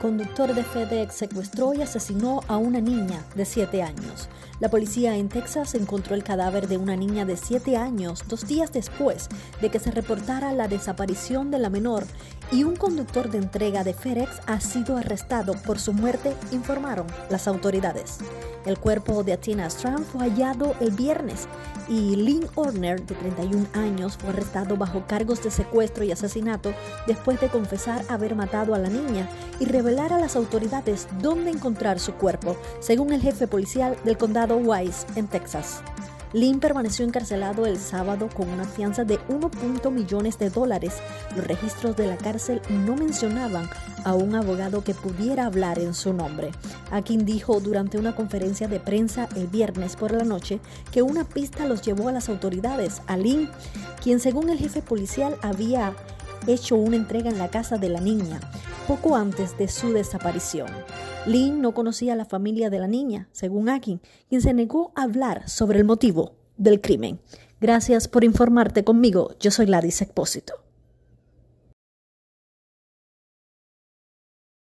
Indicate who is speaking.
Speaker 1: Conductor de FedEx secuestró y asesinó a una niña de 7 años. La policía en Texas encontró el cadáver de una niña de 7 años dos días después de que se reportara la desaparición de la menor y un conductor de entrega de FedEx ha sido arrestado por su muerte, informaron las autoridades. El cuerpo de Atina Strand fue hallado el viernes y Lynn Horner, de 31 años, fue arrestado bajo cargos de secuestro y asesinato después de confesar haber matado a la niña y revelar a las autoridades dónde encontrar su cuerpo, según el jefe policial del condado Wise, en Texas. Lynn permaneció encarcelado el sábado con una fianza de 1. millones de dólares. Los registros de la cárcel no mencionaban a un abogado que pudiera hablar en su nombre. Akin dijo durante una conferencia de prensa el viernes por la noche que una pista los llevó a las autoridades, a Lynn, quien según el jefe policial había hecho una entrega en la casa de la niña poco antes de su desaparición. Lynn no conocía a la familia de la niña, según Akin, quien se negó a hablar sobre el motivo del crimen. Gracias por informarte conmigo. Yo soy Ladis Expósito.